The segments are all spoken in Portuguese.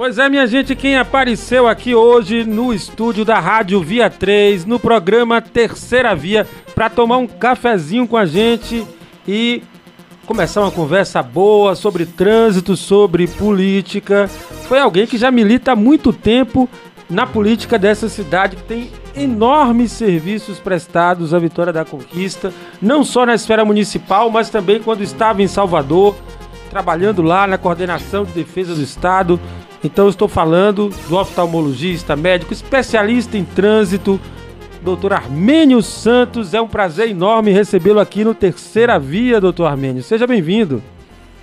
Pois é, minha gente, quem apareceu aqui hoje no estúdio da Rádio Via 3, no programa Terceira Via, para tomar um cafezinho com a gente e começar uma conversa boa sobre trânsito, sobre política. Foi alguém que já milita há muito tempo na política dessa cidade, que tem enormes serviços prestados à Vitória da Conquista, não só na esfera municipal, mas também quando estava em Salvador, trabalhando lá na coordenação de defesa do Estado. Então estou falando do oftalmologista, médico, especialista em trânsito, doutor Armênio Santos. É um prazer enorme recebê-lo aqui no Terceira Via, doutor Armênio. Seja bem-vindo.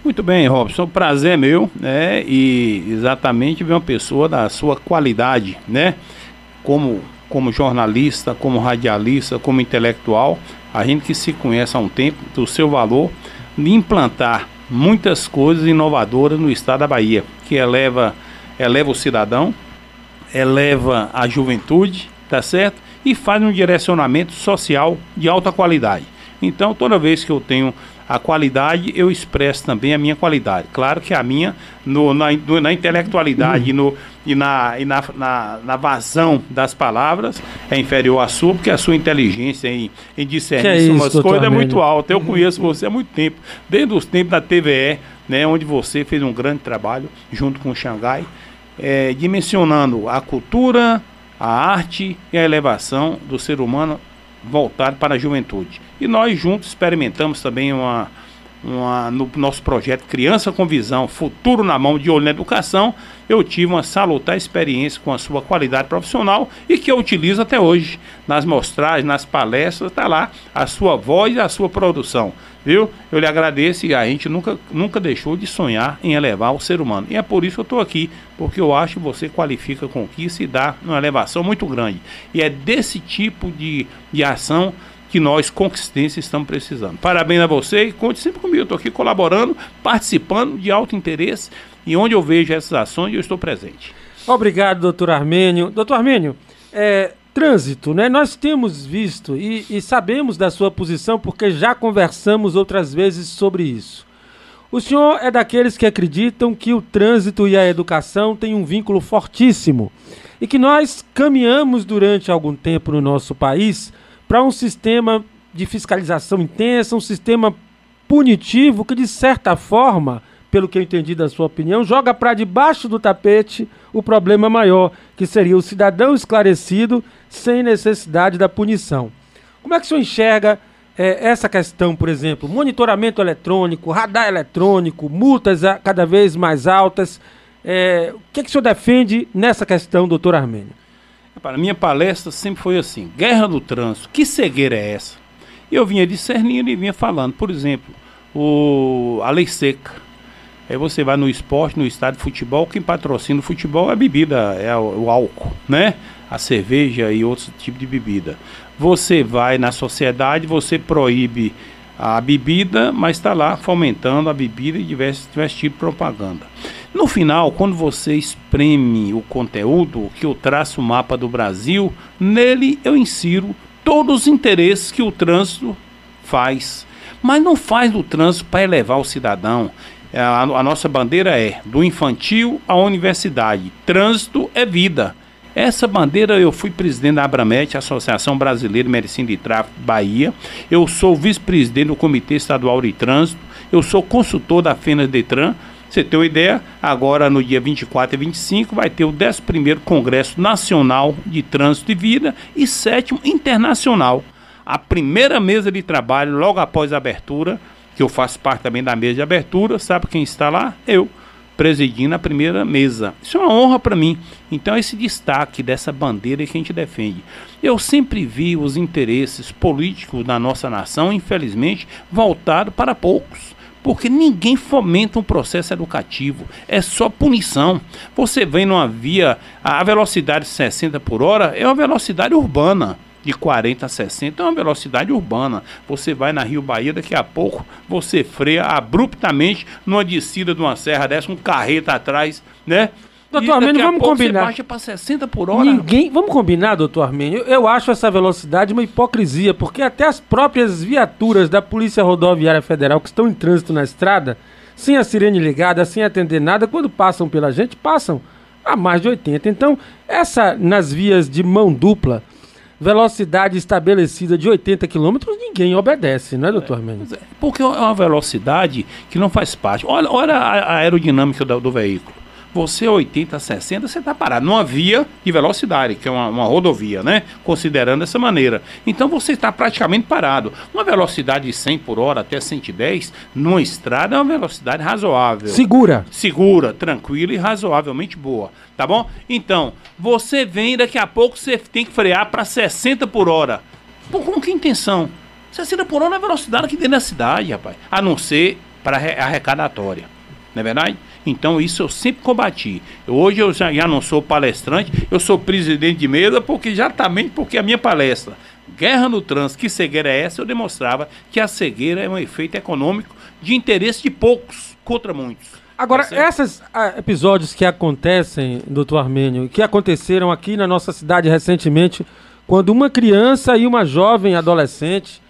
Muito bem, Robson. Prazer meu, né? E exatamente ver uma pessoa da sua qualidade, né? Como, como jornalista, como radialista, como intelectual, a gente que se conhece há um tempo, do seu valor, de implantar muitas coisas inovadoras no estado da Bahia, que eleva eleva o cidadão, eleva a juventude, tá certo? E faz um direcionamento social de alta qualidade. Então, toda vez que eu tenho a qualidade, eu expresso também a minha qualidade. Claro que a minha, no, na, no, na intelectualidade uhum. no, e, na, e na, na, na, vazão das palavras, é inferior à sua, porque a sua inteligência em, em discernir é umas coisas é muito alta. Eu conheço você há muito tempo, desde os tempos da TVE, né, onde você fez um grande trabalho junto com o Xangai é, dimensionando a cultura, a arte e a elevação do ser humano voltado para a juventude. E nós juntos experimentamos também uma, uma, no nosso projeto Criança com Visão, Futuro na Mão de Olho na Educação, eu tive uma salutar experiência com a sua qualidade profissional e que eu utilizo até hoje nas mostragens, nas palestras, está lá a sua voz e a sua produção. Viu? Eu lhe agradeço e a gente nunca, nunca deixou de sonhar em elevar o ser humano. E é por isso que eu estou aqui, porque eu acho que você qualifica com isso e dá uma elevação muito grande. E é desse tipo de, de ação que nós, conquistenses, estamos precisando. Parabéns a você e conte sempre comigo. Estou aqui colaborando, participando de alto interesse e onde eu vejo essas ações eu estou presente. Obrigado, doutor Armênio. Doutor Armênio, é, trânsito, né? Nós temos visto e, e sabemos da sua posição porque já conversamos outras vezes sobre isso. O senhor é daqueles que acreditam que o trânsito e a educação têm um vínculo fortíssimo e que nós caminhamos durante algum tempo no nosso país para um sistema de fiscalização intensa, um sistema punitivo que, de certa forma, pelo que eu entendi da sua opinião, joga para debaixo do tapete o problema maior, que seria o cidadão esclarecido sem necessidade da punição. Como é que o senhor enxerga é, essa questão, por exemplo, monitoramento eletrônico, radar eletrônico, multas cada vez mais altas? É, o que, é que o senhor defende nessa questão, doutor Armênio? Para minha palestra sempre foi assim: guerra do trânsito, que cegueira é essa? E eu vinha discernindo e vinha falando, por exemplo, o, a lei seca Aí você vai no esporte, no estádio de futebol, quem patrocina o futebol é a bebida, é o, álcool, né? A cerveja e outros tipos de bebida. Você vai na sociedade, você proíbe a bebida, mas está lá fomentando a bebida e diversos, diversos tipos de propaganda. No final, quando você espreme o conteúdo, que eu traço o mapa do Brasil, nele eu insiro todos os interesses que o trânsito faz. Mas não faz do trânsito para elevar o cidadão. É, a, a nossa bandeira é do infantil à universidade. Trânsito é vida. Essa bandeira eu fui presidente da Abramet, Associação Brasileira de Medicina de Tráfego Bahia. Eu sou vice-presidente do Comitê Estadual de Trânsito. Eu sou consultor da FENAS Detran. Você tem uma ideia? Agora no dia 24 e 25 vai ter o 11º Congresso Nacional de Trânsito e Vida e sétimo internacional. A primeira mesa de trabalho logo após a abertura que eu faço parte também da mesa de abertura, sabe quem está lá? Eu, presidindo a primeira mesa. Isso é uma honra para mim. Então, esse destaque dessa bandeira que a gente defende. Eu sempre vi os interesses políticos da nossa nação, infelizmente, voltado para poucos porque ninguém fomenta um processo educativo, é só punição. Você vem numa via, a velocidade de 60 por hora é uma velocidade urbana de 40 a 60 é uma velocidade urbana. Você vai na Rio Bahia, daqui a pouco você freia abruptamente numa descida de uma serra dessa, um carreta atrás, né? Doutor Armênio, vamos combinar. Você baixa para 60 por hora. Ninguém, vamos combinar, doutor Armênio. Eu acho essa velocidade uma hipocrisia, porque até as próprias viaturas da Polícia Rodoviária Federal que estão em trânsito na estrada, sem a sirene ligada, sem atender nada, quando passam pela gente, passam a mais de 80. Então, essa nas vias de mão dupla, velocidade estabelecida de 80 km, ninguém obedece, não é, doutor Mendes? É, porque é uma velocidade que não faz parte. Olha, olha a aerodinâmica do, do veículo você 80, 60, você está parado numa via de velocidade, que é uma, uma, rodovia, né? Considerando dessa maneira. Então você está praticamente parado. Uma velocidade de 100 por hora até 110 numa estrada é uma velocidade razoável. Segura. Segura, tranquila e razoavelmente boa. Tá bom? Então, você vem, daqui a pouco você tem que frear para 60 por hora. Pô, com que intenção? 60 por hora é a velocidade aqui dentro da cidade, rapaz. A não ser para arrecadatória. Não é verdade? Então isso eu sempre combati. Hoje eu já, já não sou palestrante, eu sou presidente de mesa porque exatamente porque a minha palestra Guerra no Trânsito, que cegueira é essa? Eu demonstrava que a cegueira é um efeito econômico de interesse de poucos contra muitos. Agora, tá esses ah, episódios que acontecem, doutor Armênio, que aconteceram aqui na nossa cidade recentemente, quando uma criança e uma jovem adolescente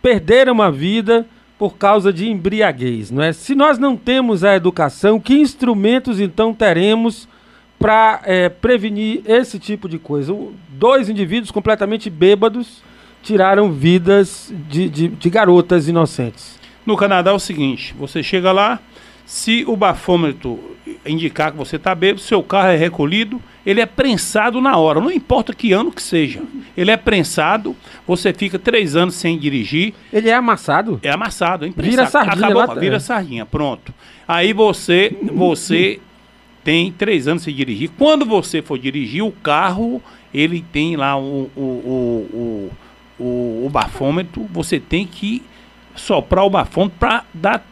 perderam a vida por causa de embriaguez, não é? Se nós não temos a educação, que instrumentos então teremos para é, prevenir esse tipo de coisa? Dois indivíduos completamente bêbados tiraram vidas de, de, de garotas inocentes. No Canadá é o seguinte: você chega lá, se o bafômetro indicar que você está bêbado, seu carro é recolhido, ele é prensado na hora, não importa que ano que seja. Ele é prensado, você fica três anos sem dirigir. Ele é amassado? É amassado, é Vira sardinha. Acabou, lá, vira sardinha, pronto. Aí você, você tem três anos sem dirigir. Quando você for dirigir, o carro, ele tem lá o, o, o, o, o bafômetro, você tem que soprar o bafômetro para dar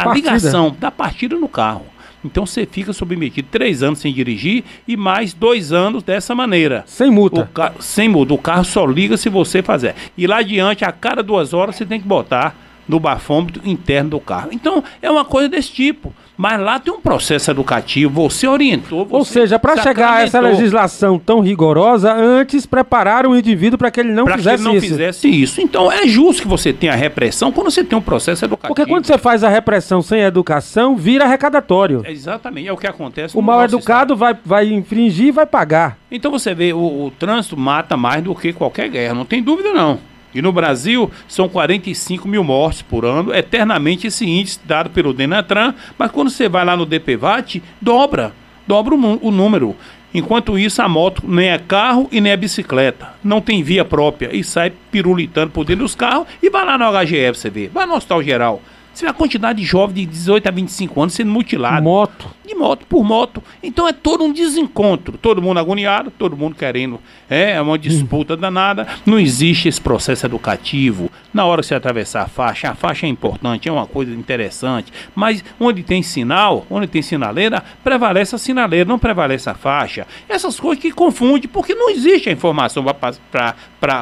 a partida. ligação da partida no carro. Então você fica submetido três anos sem dirigir e mais dois anos dessa maneira. Sem multa. sem multa. O carro só liga se você fazer. E lá adiante, a cada duas horas, você tem que botar no bafômetro interno do carro. Então, é uma coisa desse tipo. Mas lá tem um processo educativo, você orientou. Você Ou seja, para chegar a essa legislação tão rigorosa, antes prepararam o indivíduo para que ele não fizesse isso. Para que ele não fizesse isso. Então é justo que você tenha a repressão quando você tem um processo educativo. Porque quando você faz a repressão sem educação, vira arrecadatório. É exatamente, é o que acontece. O mal educado vai, vai infringir e vai pagar. Então você vê, o, o trânsito mata mais do que qualquer guerra, não tem dúvida não. E no Brasil são 45 mil mortes por ano, eternamente esse índice dado pelo Denatran, mas quando você vai lá no DPVAT, dobra, dobra o, o número. Enquanto isso, a moto nem é carro e nem é bicicleta. Não tem via própria e sai pirulitando por dentro dos carros e vai lá no HGF, você vê. Vai no Hospital Geral. Você vê a quantidade de jovens de 18 a 25 anos sendo mutilados. Moto. De moto, por moto. Então é todo um desencontro. Todo mundo agoniado, todo mundo querendo. É, é uma disputa hum. danada. Não existe esse processo educativo. Na hora que você atravessar a faixa, a faixa é importante, é uma coisa interessante. Mas onde tem sinal, onde tem sinaleira, prevalece a sinaleira, não prevalece a faixa. Essas coisas que confundem, porque não existe a informação para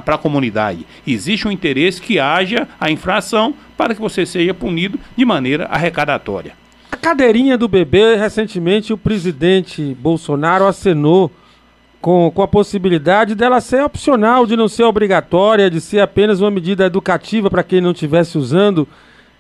a comunidade. Existe um interesse que haja a infração para que você seja punido de maneira arrecadatória. A cadeirinha do bebê, recentemente o presidente Bolsonaro acenou com, com a possibilidade dela ser opcional, de não ser obrigatória, de ser apenas uma medida educativa para quem não estivesse usando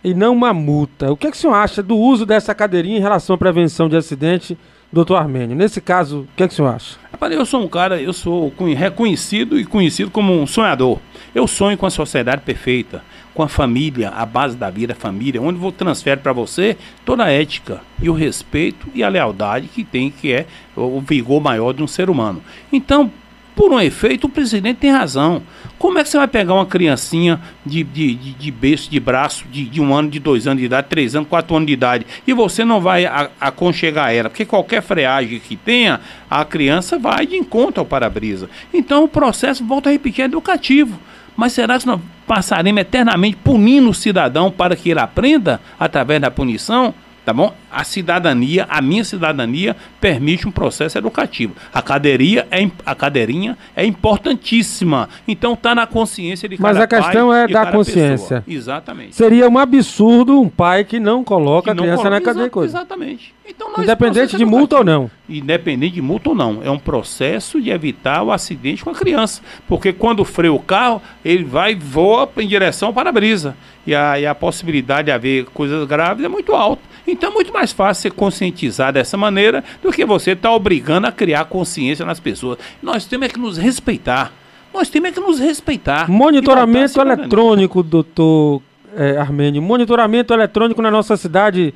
e não uma multa. O que, é que o senhor acha do uso dessa cadeirinha em relação à prevenção de acidente, doutor Armênio? Nesse caso, o que, é que o senhor acha? Eu sou um cara, eu sou reconhecido e conhecido como um sonhador. Eu sonho com a sociedade perfeita com a família, a base da vida, a família, onde vou transfere para você toda a ética e o respeito e a lealdade que tem, que é o vigor maior de um ser humano. Então, por um efeito, o presidente tem razão. Como é que você vai pegar uma criancinha de, de, de, de berço, de braço, de, de um ano, de dois anos de idade, três anos, quatro anos de idade, e você não vai a, aconchegar ela? Porque qualquer freagem que tenha, a criança vai de encontro ao para-brisa. Então o processo, volta a repetir, é educativo. Mas será que nós passaremos eternamente punindo o cidadão para que ele aprenda através da punição? Tá bom? A cidadania, a minha cidadania, permite um processo educativo. A cadeirinha é, a cadeirinha é importantíssima. Então está na consciência de cada Mas a questão é da consciência. Pessoa. Exatamente. Seria um absurdo um pai que não coloca que não a criança coloca, na cadeira. exatamente. Então, Independente de multa ou não. Independente de multa ou não. É um processo de evitar o acidente com a criança. Porque quando freia o carro, ele vai e voa em direção para a brisa. E a, e a possibilidade de haver coisas graves é muito alta. Então é muito mais fácil ser conscientizar dessa maneira do que você estar tá obrigando a criar consciência nas pessoas. Nós temos é que nos respeitar. Nós temos é que nos respeitar. Monitoramento eletrônico, doutor é, Armênio. Monitoramento eletrônico na nossa cidade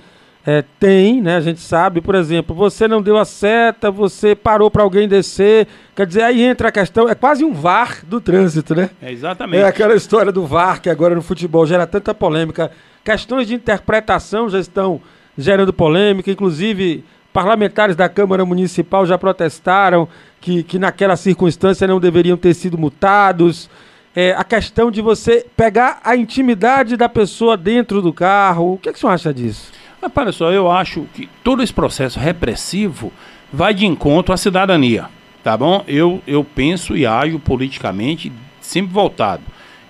é, tem, né? A gente sabe, por exemplo, você não deu a seta, você parou para alguém descer. Quer dizer, aí entra a questão, é quase um VAR do trânsito, né? É exatamente. É aquela história do VAR que agora no futebol gera tanta polêmica. Questões de interpretação já estão gerando polêmica, inclusive parlamentares da Câmara Municipal já protestaram que, que naquela circunstância não deveriam ter sido multados. É, a questão de você pegar a intimidade da pessoa dentro do carro. O que, é que o senhor acha disso? Mas, só, eu acho que todo esse processo repressivo vai de encontro à cidadania, tá bom? Eu, eu penso e ajo politicamente sempre voltado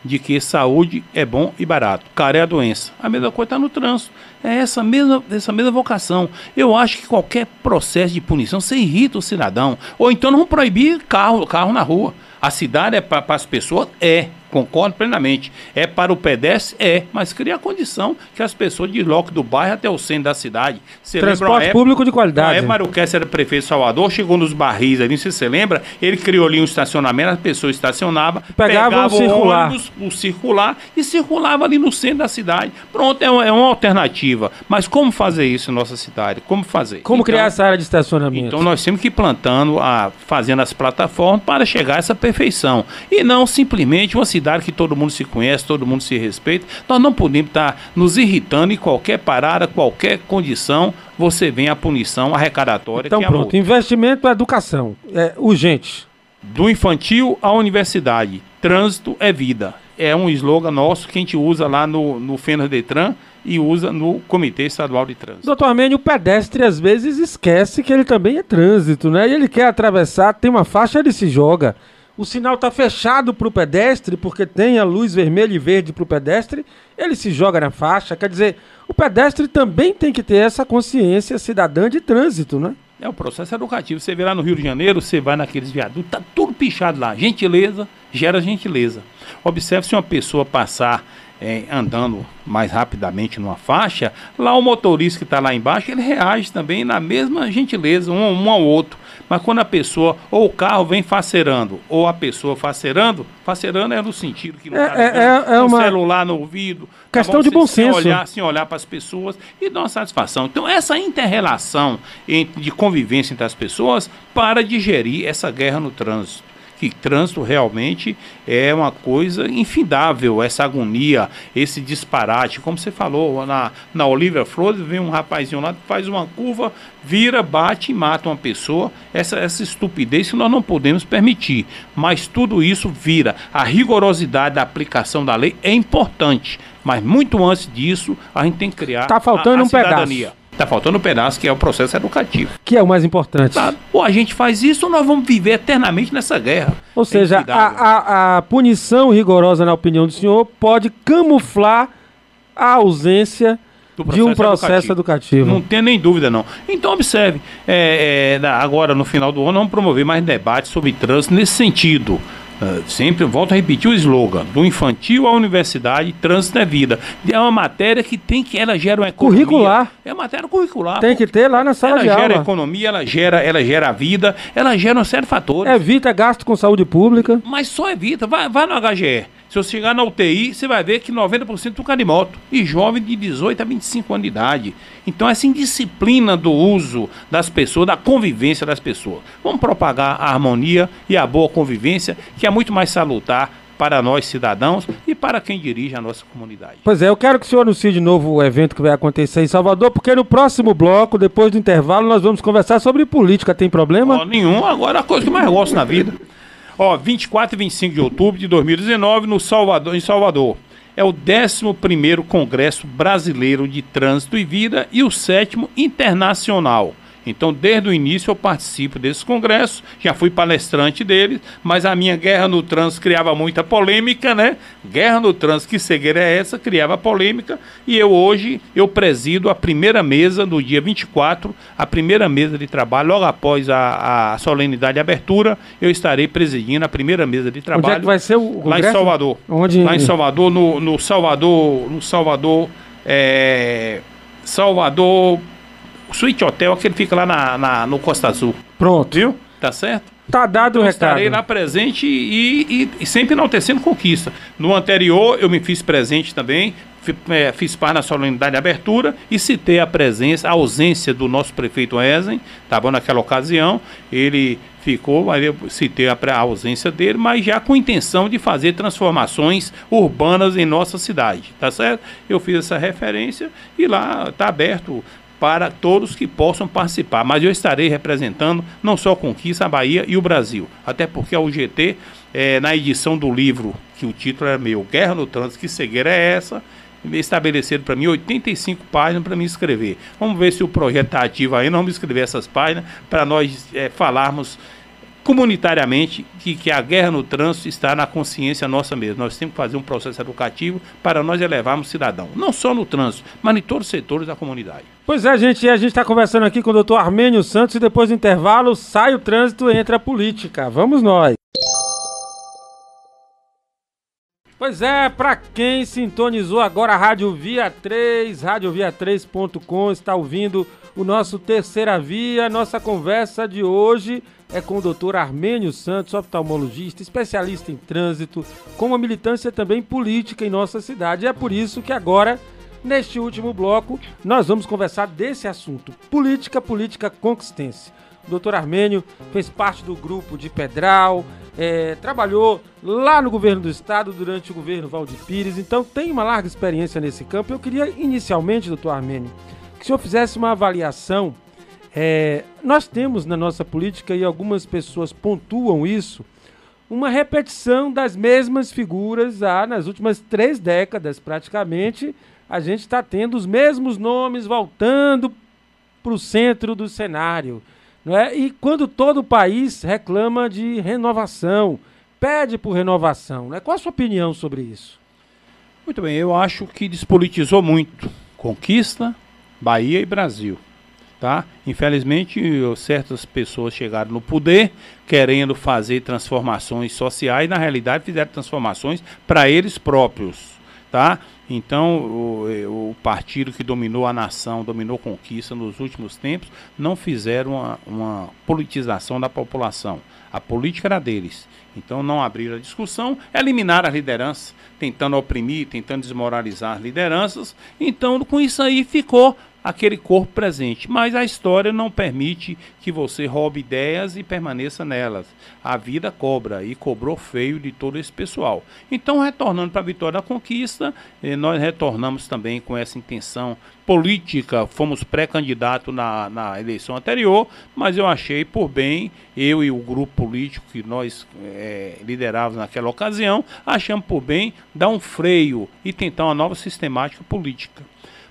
de que saúde é bom e barato, cara é a doença. A mesma coisa está no trânsito. É essa mesma, essa mesma vocação. Eu acho que qualquer processo de punição você irrita o cidadão. Ou então não proibir carro, carro na rua. A cidade é para as pessoas? É. Concordo plenamente. É para o pedestre? É. Mas cria a condição que as pessoas deslocam do bairro até o centro da cidade. Você Transporte época, público de qualidade. É, Mário Kessler era prefeito de Salvador, chegou nos barris ali, se você lembra, ele criou ali um estacionamento, as pessoas estacionavam, pegavam pegava o circular. ônibus, o circular e circulava ali no centro da cidade. Pronto, é uma, é uma alternativa. Mas como fazer isso em nossa cidade? Como fazer? Como então, criar essa área de estacionamento? Então nós temos que ir plantando, a, fazendo as plataformas para chegar a essa perfeição. E não simplesmente uma cidade cidade que todo mundo se conhece, todo mundo se respeita. Nós não podemos estar nos irritando em qualquer parada, qualquer condição, você vem a punição arrecadatória. Então, é pronto, investimento em educação, é urgente. Do infantil à universidade, trânsito é vida. É um slogan nosso que a gente usa lá no, no Fenas Detran e usa no Comitê Estadual de Trânsito. Doutor Armênio, o pedestre às vezes esquece que ele também é trânsito, né? E ele quer atravessar, tem uma faixa, ele se joga o sinal está fechado para o pedestre, porque tem a luz vermelha e verde para o pedestre, ele se joga na faixa. Quer dizer, o pedestre também tem que ter essa consciência cidadã de trânsito, né? É um processo educativo. Você vê lá no Rio de Janeiro, você vai naqueles viadutos, tá tudo pichado lá. Gentileza gera gentileza. Observe se uma pessoa passar é, andando mais rapidamente numa faixa, lá o motorista que está lá embaixo, ele reage também na mesma gentileza, um, um ao outro. Mas quando a pessoa, ou o carro vem faceirando, ou a pessoa faceirando, faceirando é no sentido que não é, tá é, é, é uma celular no ouvido. Tá Questão de bom senso. Olhar, sem olhar para as pessoas e dar uma satisfação. Então, essa inter-relação de convivência entre as pessoas para digerir essa guerra no trânsito que trânsito realmente é uma coisa infindável, essa agonia, esse disparate. Como você falou, na, na Olivia Flores, vem um rapazinho lá, faz uma curva, vira, bate e mata uma pessoa. Essa, essa estupidez que nós não podemos permitir. Mas tudo isso vira. A rigorosidade da aplicação da lei é importante. Mas muito antes disso, a gente tem que criar tá faltando a, a um cidadania. Pedaço. Está faltando um pedaço que é o processo educativo. Que é o mais importante. Tá. Ou a gente faz isso ou nós vamos viver eternamente nessa guerra. Ou seja, a, a, a punição rigorosa, na opinião do senhor, pode camuflar a ausência de um processo educativo. educativo. Não tem nem dúvida, não. Então, observe, é, é, agora no final do ano, vamos promover mais debates sobre trânsito nesse sentido. Uh, sempre volto a repetir o slogan: do infantil à universidade, trânsito é vida. É uma matéria que tem que ela gera uma economia. Curricular. É matéria curricular. Tem que ter lá na sala ela de aula. Ela gera economia, ela gera, ela gera vida, ela gera um certo fatores. Evita gasto com saúde pública. Mas só evita. Vai, vai no HGE. Se você chegar na UTI, você vai ver que 90% do cara de moto. E jovem de 18 a 25 anos de idade. Então, essa indisciplina do uso das pessoas, da convivência das pessoas. Vamos propagar a harmonia e a boa convivência, que é muito mais salutar para nós cidadãos e para quem dirige a nossa comunidade. Pois é, eu quero que o senhor anuncie de novo o evento que vai acontecer em Salvador, porque no próximo bloco, depois do intervalo, nós vamos conversar sobre política. Tem problema? Oh, nenhum, agora a coisa que eu mais gosto na vida. Ó, 24 e 25 de outubro de 2019 no Salvador, em Salvador. É o 11º Congresso Brasileiro de Trânsito e Vida e o sétimo internacional. Então, desde o início eu participo desses congressos, já fui palestrante deles, mas a minha guerra no trânsito criava muita polêmica, né? Guerra no trânsito, que cegueira é essa? Criava polêmica, e eu hoje, eu presido a primeira mesa do dia 24, a primeira mesa de trabalho, logo após a, a solenidade de abertura, eu estarei presidindo a primeira mesa de trabalho. Onde é que vai ser o Lá em Salvador. Onde? Lá em Salvador, no, no Salvador, no Salvador, é, Salvador o Suite Hotel, aquele fica lá na, na, no Costa Azul. Pronto. Viu? Tá certo? Tá dado o recado. Estarei lá presente e, e, e, sempre enaltecendo conquista. No anterior, eu me fiz presente também, é, fiz parte na solenidade de abertura e citei a presença, a ausência do nosso prefeito Ezen, tá bom? Naquela ocasião, ele ficou, mas eu citei a, a ausência dele, mas já com intenção de fazer transformações urbanas em nossa cidade, tá certo? Eu fiz essa referência e lá está aberto para todos que possam participar. Mas eu estarei representando não só Conquista, a Bahia e o Brasil. Até porque a UGT, é, na edição do livro, que o título é meu, Guerra no Trânsito, que cegueira é essa? estabelecido para mim 85 páginas para me escrever. Vamos ver se o projeto está ativo aí, vamos escrever essas páginas para nós é, falarmos comunitariamente que, que a guerra no trânsito está na consciência nossa mesmo. Nós temos que fazer um processo educativo para nós elevarmos o cidadão, não só no trânsito, mas em todos os setores da comunidade. Pois é, gente, a gente está conversando aqui com o doutor Armênio Santos e depois do intervalo sai o trânsito e entra a política. Vamos nós! Pois é, para quem sintonizou agora a Rádio Via 3, radiovia3.com, está ouvindo o nosso Terceira Via. Nossa conversa de hoje é com o doutor Armênio Santos, oftalmologista, especialista em trânsito, com uma militância também política em nossa cidade. E é por isso que agora, neste último bloco, nós vamos conversar desse assunto: política, política conquistense. O doutor Armênio fez parte do grupo de Pedral, é, trabalhou lá no governo do estado durante o governo Valdir Pires, então tem uma larga experiência nesse campo. Eu queria inicialmente, doutor Armênio, que o senhor fizesse uma avaliação. É, nós temos na nossa política, e algumas pessoas pontuam isso, uma repetição das mesmas figuras ah, nas últimas três décadas, praticamente. A gente está tendo os mesmos nomes voltando para o centro do cenário. Não é? E quando todo o país reclama de renovação, pede por renovação. Né? Qual a sua opinião sobre isso? Muito bem, eu acho que despolitizou muito. Conquista, Bahia e Brasil. Tá? Infelizmente, certas pessoas chegaram no poder querendo fazer transformações sociais, na realidade fizeram transformações para eles próprios, tá? Então, o, o, partido que dominou a nação, dominou conquista nos últimos tempos, não fizeram uma, uma politização da população. A política era deles. Então, não abriram a discussão, eliminaram a liderança, tentando oprimir, tentando desmoralizar as lideranças. Então, com isso aí ficou aquele corpo presente. Mas a história não permite que você roube ideias e permaneça nelas. A vida cobra e cobrou feio de todo esse pessoal. Então, retornando para a vitória da conquista, eh, nós retornamos também com essa intenção política. Fomos pré-candidato na, na eleição anterior, mas eu achei por bem, eu e o grupo político que nós eh, liderávamos naquela ocasião, achamos por bem dar um freio e tentar uma nova sistemática política.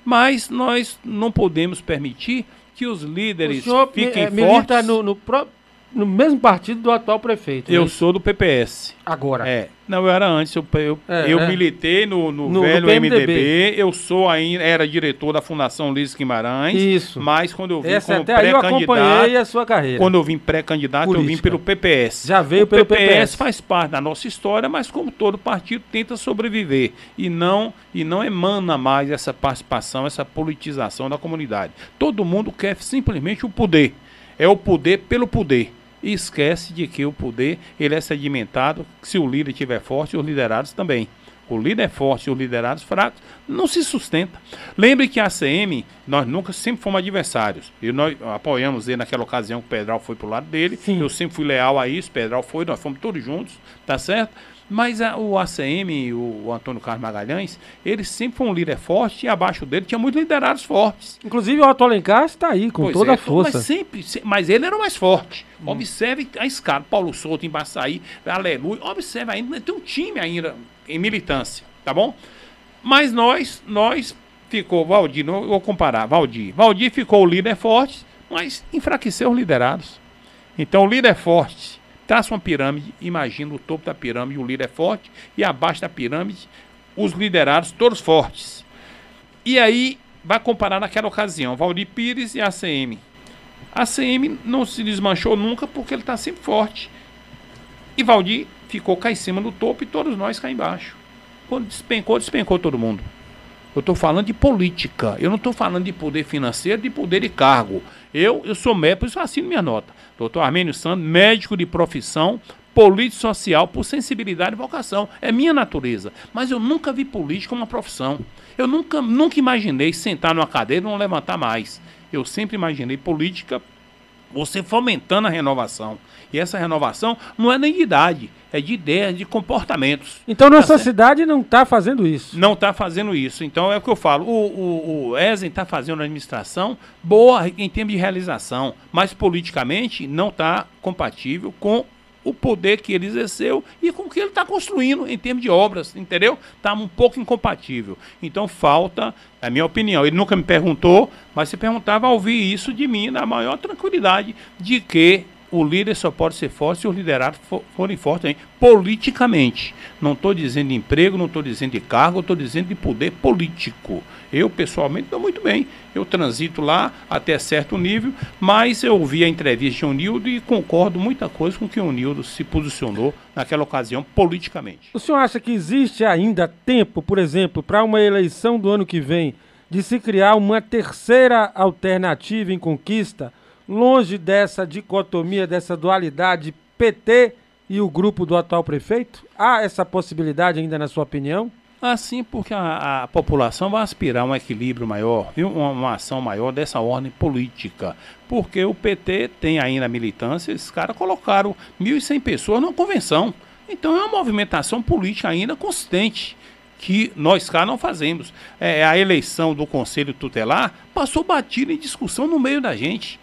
Mas nós não podemos permitir que os líderes fiquem me, é, fortes. No, no, no mesmo partido do atual prefeito. Eu né? sou do PPS. Agora. É. Não, eu era antes. Eu, eu, é, eu é. militei no, no, no velho MDB. Eu sou ainda, era diretor da Fundação Luiz Guimarães. Isso. Mas quando eu vim Essa como pré-candidato. a sua carreira. Quando eu vim pré-candidato, eu vim pelo PPS. Já veio o pelo PPS. PPS faz parte da nossa história, mas como todo partido tenta sobreviver e não e não emana mais essa participação, essa politização da comunidade. Todo mundo quer simplesmente o poder. É o poder pelo poder e esquece de que o poder ele é sedimentado se o líder estiver forte os liderados também. O líder é forte e os liderados fracos não se sustenta. Lembre que a ACM, nós nunca sempre fomos adversários. E nós apoiamos ele naquela ocasião que o Pedral foi pro lado dele. Sim. Eu sempre fui leal a isso, Pedral foi, nós fomos todos juntos, tá certo? Mas a, o ACM, o, o, Antônio Carlos Magalhães, ele sempre foi um líder forte e abaixo dele tinha muitos liderados fortes. Inclusive o Otto Alencar está aí com pois toda é, a força. Mas, sempre, mas ele era o mais forte. Hum. Observe a escala. Paulo Souto em Baçaí, aleluia. Observe ainda, tem um time ainda em militância, tá bom? Mas nós, nós ficou, Valdir, não vou comparar, Valdir. Valdir ficou o líder forte, mas enfraqueceu os liderados. Então o líder forte, traça uma pirâmide, imagina o topo da pirâmide, o líder é forte, e abaixo da pirâmide, os liderados todos fortes. E aí vai comparar naquela ocasião, Valdir Pires e a ACM. A ACM não se desmanchou nunca porque ele está sempre forte. E Valdir ficou cá em cima do topo e todos nós cá embaixo. Quando despencou, despencou todo mundo. Eu estou falando de política. Eu não estou falando de poder financeiro, de poder de cargo. Eu, eu sou médico, por isso assino minha nota. Doutor Armênio Santos, médico de profissão, político social, por sensibilidade e vocação. É minha natureza. Mas eu nunca vi política como uma profissão. Eu nunca, nunca imaginei sentar numa cadeira e não levantar mais. Eu sempre imaginei política você fomentando a renovação. E essa renovação não é nem de idade, é de ideias, de comportamentos. Então nossa tá cidade não está fazendo isso. Não está fazendo isso. Então é o que eu falo. O, o, o Ezen está fazendo a administração boa em termos de realização, mas politicamente não está compatível com o poder que ele exerceu e com o que ele está construindo em termos de obras, entendeu? Está um pouco incompatível. Então falta, na minha opinião, ele nunca me perguntou, mas se perguntava ouvir isso de mim na maior tranquilidade de que o líder só pode ser forte se os liderados for, forem fortes politicamente. Não estou dizendo de emprego, não estou dizendo de cargo, estou dizendo de poder político. Eu, pessoalmente, estou muito bem. Eu transito lá até certo nível, mas eu vi a entrevista de Onildo e concordo muita coisa com que o Onildo se posicionou naquela ocasião politicamente. O senhor acha que existe ainda tempo, por exemplo, para uma eleição do ano que vem, de se criar uma terceira alternativa em conquista? Longe dessa dicotomia, dessa dualidade PT e o grupo do atual prefeito? Há essa possibilidade ainda, na sua opinião? Assim, porque a, a população vai aspirar um equilíbrio maior, viu? Uma, uma, ação maior dessa ordem política. Porque o PT tem aí na militância, esses caras colocaram 1.100 pessoas numa convenção. Então é uma movimentação política ainda consistente que nós cá não fazemos. É, a eleição do Conselho Tutelar passou batida em discussão no meio da gente.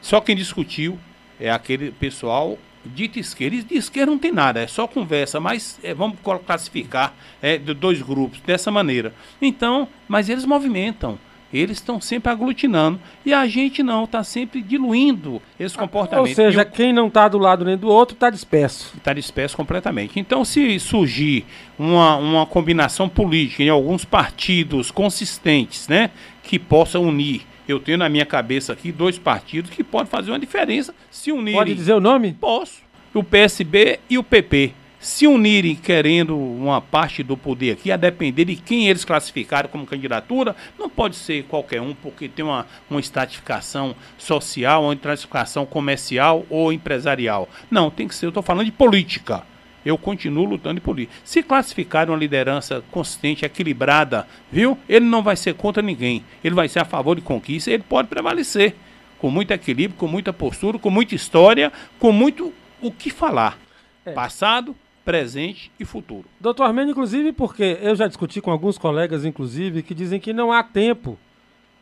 Só quem discutiu é aquele pessoal de esquerda. E de esquerda não tem nada, é só conversa, mas é, vamos classificar é, de dois grupos dessa maneira. Então, mas eles movimentam. Eles estão sempre aglutinando e a gente não, está sempre diluindo esse comportamento. Ou seja, quem não está do lado nem do outro está disperso. Está disperso completamente. Então, se surgir uma, uma combinação política em alguns partidos consistentes, né, que possa unir eu tenho na minha cabeça aqui dois partidos que podem fazer uma diferença se unirem. Pode dizer o nome? Posso. O PSB e o PP. Se unirem querendo uma parte do poder aqui, a depender de quem eles classificarem como candidatura, não pode ser qualquer um, porque tem uma, uma estratificação social, uma estratificação comercial ou empresarial. Não, tem que ser, eu estou falando de política eu continuo lutando por isso. Se classificar uma liderança consistente, equilibrada, viu? Ele não vai ser contra ninguém. Ele vai ser a favor de conquista, ele pode prevalecer com muito equilíbrio, com muita postura, com muita história, com muito o que falar. É. Passado, presente e futuro. Doutor Armênio, inclusive, porque eu já discuti com alguns colegas, inclusive, que dizem que não há tempo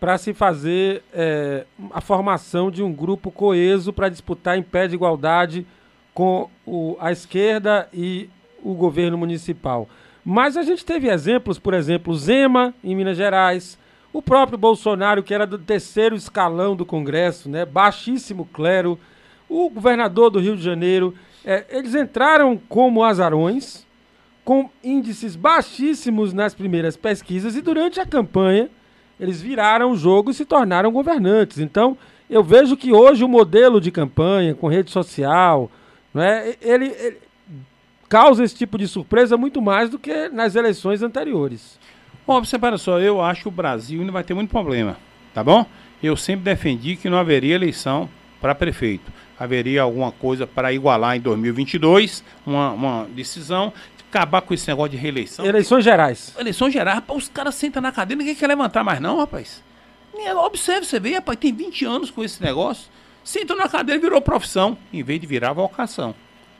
para se fazer é, a formação de um grupo coeso para disputar em pé de igualdade com o, a esquerda e o governo municipal. Mas a gente teve exemplos, por exemplo, Zema, em Minas Gerais, o próprio Bolsonaro, que era do terceiro escalão do Congresso, né, baixíssimo clero, o governador do Rio de Janeiro, é, eles entraram como azarões, com índices baixíssimos nas primeiras pesquisas, e durante a campanha eles viraram o jogo e se tornaram governantes. Então, eu vejo que hoje o modelo de campanha, com rede social, não é? ele, ele causa esse tipo de surpresa muito mais do que nas eleições anteriores. Bom, você para só, eu acho que o Brasil ainda vai ter muito problema, tá bom? Eu sempre defendi que não haveria eleição para prefeito. Haveria alguma coisa para igualar em 2022, uma, uma decisão, acabar com esse negócio de reeleição. Eleições gerais. Eleições gerais, rapaz, os caras sentam na cadeira, ninguém quer levantar mais não, rapaz. Observe, você vê, rapaz, tem 20 anos com esse negócio. Sentou na cadeira virou profissão, em vez de virar vocação.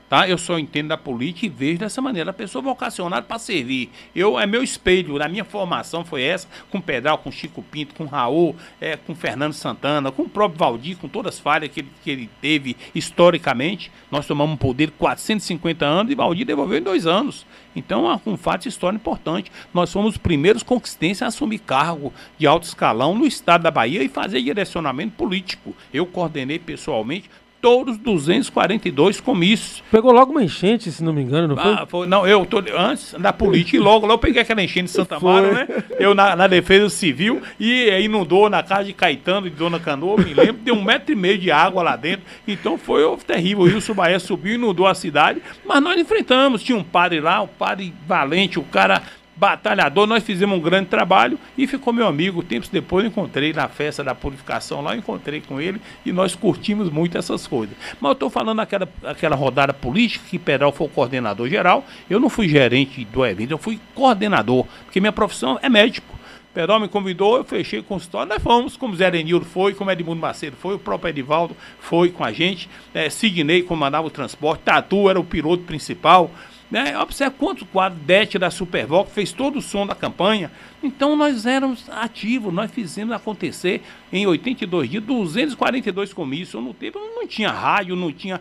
Tá? Eu só entendo da política e vejo dessa maneira. A pessoa vocacionada para servir. Eu, é meu espelho, na minha formação foi essa, com Pedral, com Chico Pinto, com Raul, é, com Fernando Santana, com o próprio Valdir, com todas as falhas que ele, que ele teve historicamente. Nós tomamos um poder 450 anos e Valdir devolveu em dois anos. Então, é um fato histórico importante. Nós fomos os primeiros conquistenses a assumir cargo de alto escalão no estado da Bahia e fazer direcionamento político. Eu coordenei pessoalmente todos os 242 comícios. Pegou logo uma enchente, se não me engano, não foi? Ah, foi não, eu tô antes da política e logo, logo eu peguei aquela enchente de Santa Amaro, né? Eu na, na, defesa civil e inundou na casa de Caetano e de Dona Canoa, me lembro, deu um metro e meio de água lá dentro. Então foi terrível. O Rio Bahia subiu, inundou a cidade, mas nós enfrentamos. Tinha um padre lá, um padre valente, o cara batalhador, nós fizemos um grande trabalho e ficou meu amigo. Tempos depois eu encontrei na festa da purificação lá, eu encontrei com ele e nós curtimos muito essas coisas. Mas eu estou falando daquela aquela rodada política que Pedral foi o coordenador geral. Eu não fui gerente do evento, eu fui coordenador, porque minha profissão é médico. Pedral me convidou, eu fechei o consultório, nós fomos, como Zé Denildo foi, como Edmundo Macedo foi, o próprio Edivaldo foi com a gente, é, Sidney comandava o transporte, Tatu era o piloto principal, né? Observe quantos quadros DET da Supervox fez todo o som da campanha. Então nós éramos ativos, nós fizemos acontecer em 82 dias, 242 comícios. No tempo não tinha rádio, não tinha,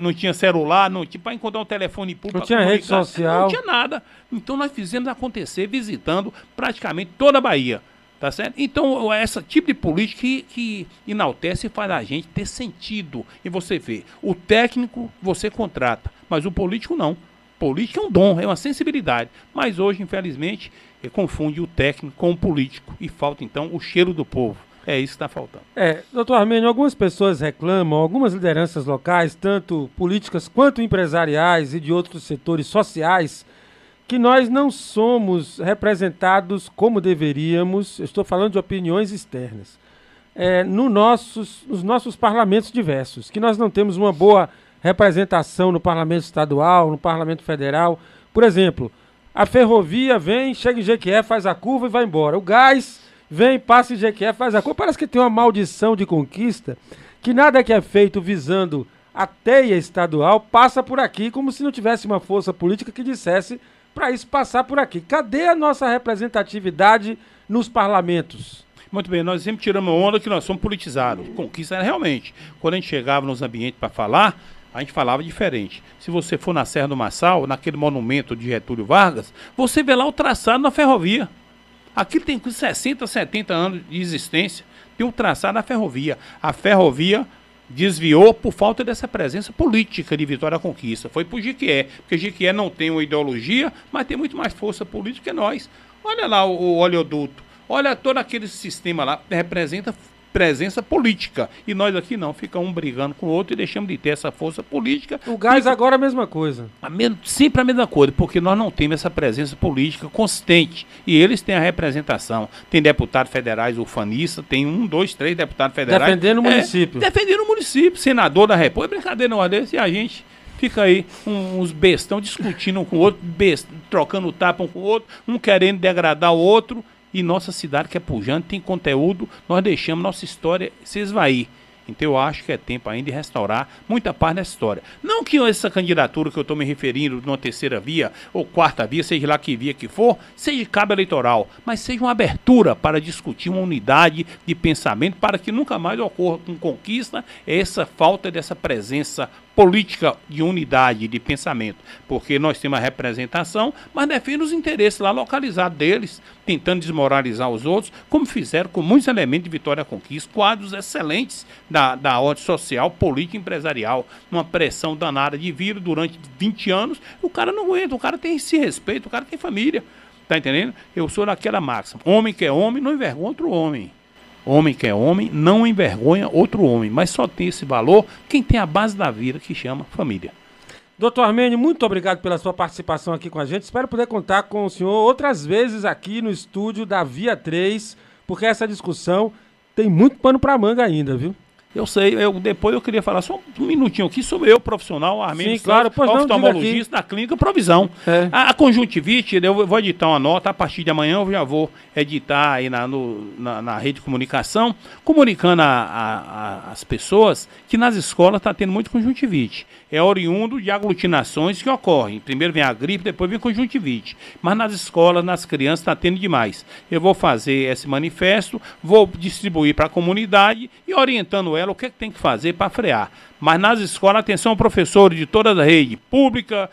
não tinha celular, não tinha para encontrar um telefone público. Não tinha rede social. Não tinha nada. Então nós fizemos acontecer visitando praticamente toda a Bahia. Tá certo? Então, esse tipo de política que, que enaltece e faz a gente ter sentido. E você vê, o técnico você contrata, mas o político não. Política é um dom, é uma sensibilidade. Mas hoje, infelizmente, confunde o técnico com o político. E falta, então, o cheiro do povo. É isso que está faltando. É, doutor Armênio, algumas pessoas reclamam, algumas lideranças locais, tanto políticas quanto empresariais e de outros setores sociais, que nós não somos representados como deveríamos, estou falando de opiniões externas, é, no nossos, nos nossos parlamentos diversos, que nós não temos uma boa representação no parlamento estadual, no parlamento federal. Por exemplo, a ferrovia vem, chega em Jequié, faz a curva e vai embora. O gás vem, passa em Jequié, faz a curva. Parece que tem uma maldição de conquista, que nada que é feito visando a teia estadual passa por aqui, como se não tivesse uma força política que dissesse para isso passar por aqui. Cadê a nossa representatividade nos parlamentos? Muito bem, nós sempre tiramos onda que nós somos politizados. Conquista realmente. Quando a gente chegava nos ambientes para falar, a gente falava diferente. Se você for na Serra do Massal, naquele monumento de Getúlio Vargas, você vê lá o traçado na ferrovia. Aquilo tem 60, 70 anos de existência. Tem o traçado na ferrovia. A ferrovia desviou por falta dessa presença política de Vitória Conquista. Foi por Jiquié, porque Jiquié não tem uma ideologia, mas tem muito mais força política que nós. Olha lá o, o oleoduto, olha todo aquele sistema lá, representa presença política. E nós aqui não, fica um brigando com o outro e deixamos de ter essa força política. O gás fica... agora é a mesma coisa. A me... Sempre a mesma coisa, porque nós não temos essa presença política consistente. E eles têm a representação. Tem deputados federais ufanistas, tem um, dois, três deputados federais. Defendendo o é, município. Defendendo o município, senador da República. É brincadeira não é desse, e a gente fica aí uns bestão discutindo um com o outro, best, trocando tapa um com o outro, um querendo degradar o outro e nossa cidade, que é pujante, tem conteúdo, nós deixamos nossa história se esvair. Então eu acho que é tempo ainda de restaurar muita parte dessa história. Não que essa candidatura que eu estou me referindo, numa terceira via ou quarta via, seja lá que via que for, seja cabo eleitoral, mas seja uma abertura para discutir uma unidade de pensamento para que nunca mais ocorra com conquista essa falta dessa presença política de unidade de pensamento, porque nós temos a representação, mas defende os interesses lá localizados deles, tentando desmoralizar os outros, como fizeram com muitos elementos de Vitória Conquista, quadros excelentes da, da ordem social, política empresarial, uma pressão danada de vir durante 20 anos, o cara não aguenta, o cara tem esse respeito, o cara tem família, tá entendendo? Eu sou daquela máxima, homem que é homem não envergonha outro homem. Homem que é homem não envergonha outro homem, mas só tem esse valor quem tem a base da vida que chama família. Doutor Armênio, muito obrigado pela sua participação aqui com a gente. Espero poder contar com o senhor outras vezes aqui no estúdio da Via 3, porque essa discussão tem muito pano para manga ainda, viu? Eu sei, eu, depois eu queria falar só um minutinho aqui sobre eu, profissional, Armênio Sim, claro, pois oftalmologista da clínica Provisão. É. A, a conjuntivite, eu vou editar uma nota, a partir de amanhã eu já vou editar aí na, no- na, na rede de comunicação, comunicando a- a- as pessoas que nas escolas está tendo muito conjuntivite. É oriundo de aglutinações que ocorrem. Primeiro vem a gripe, depois vem conjuntivite. Mas nas escolas, nas crianças, está tendo demais. Eu vou fazer esse manifesto, vou distribuir para a comunidade e orientando ela o que, é que tem que fazer para frear. Mas nas escolas, atenção, professores de toda a rede, pública,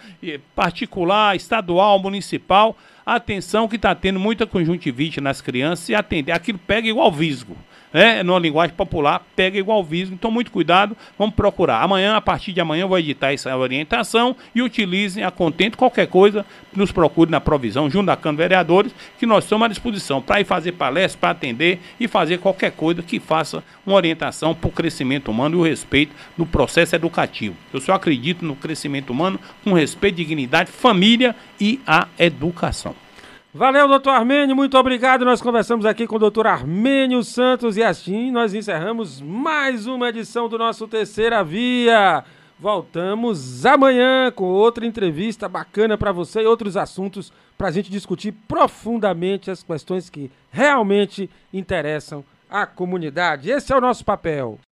particular, estadual, municipal, atenção que está tendo muita conjuntivite nas crianças e atender. Aquilo pega igual visgo. Né? Numa linguagem popular, pega igual visgo. Então, muito cuidado, vamos procurar. Amanhã, a partir de amanhã, eu vou editar essa orientação e utilizem a contento. Qualquer coisa, nos procure na provisão, junto da Câmara de Vereadores, que nós estamos à disposição para ir fazer palestra, para atender e fazer qualquer coisa que faça uma orientação para o crescimento humano e o respeito no processo educativo. Eu só acredito no crescimento humano com respeito, dignidade, família e a educação. Valeu, doutor Armênio, muito obrigado. Nós conversamos aqui com o doutor Armênio Santos e assim nós encerramos mais uma edição do nosso Terceira Via. Voltamos amanhã com outra entrevista bacana para você e outros assuntos para a gente discutir profundamente as questões que realmente interessam à comunidade. Esse é o nosso papel.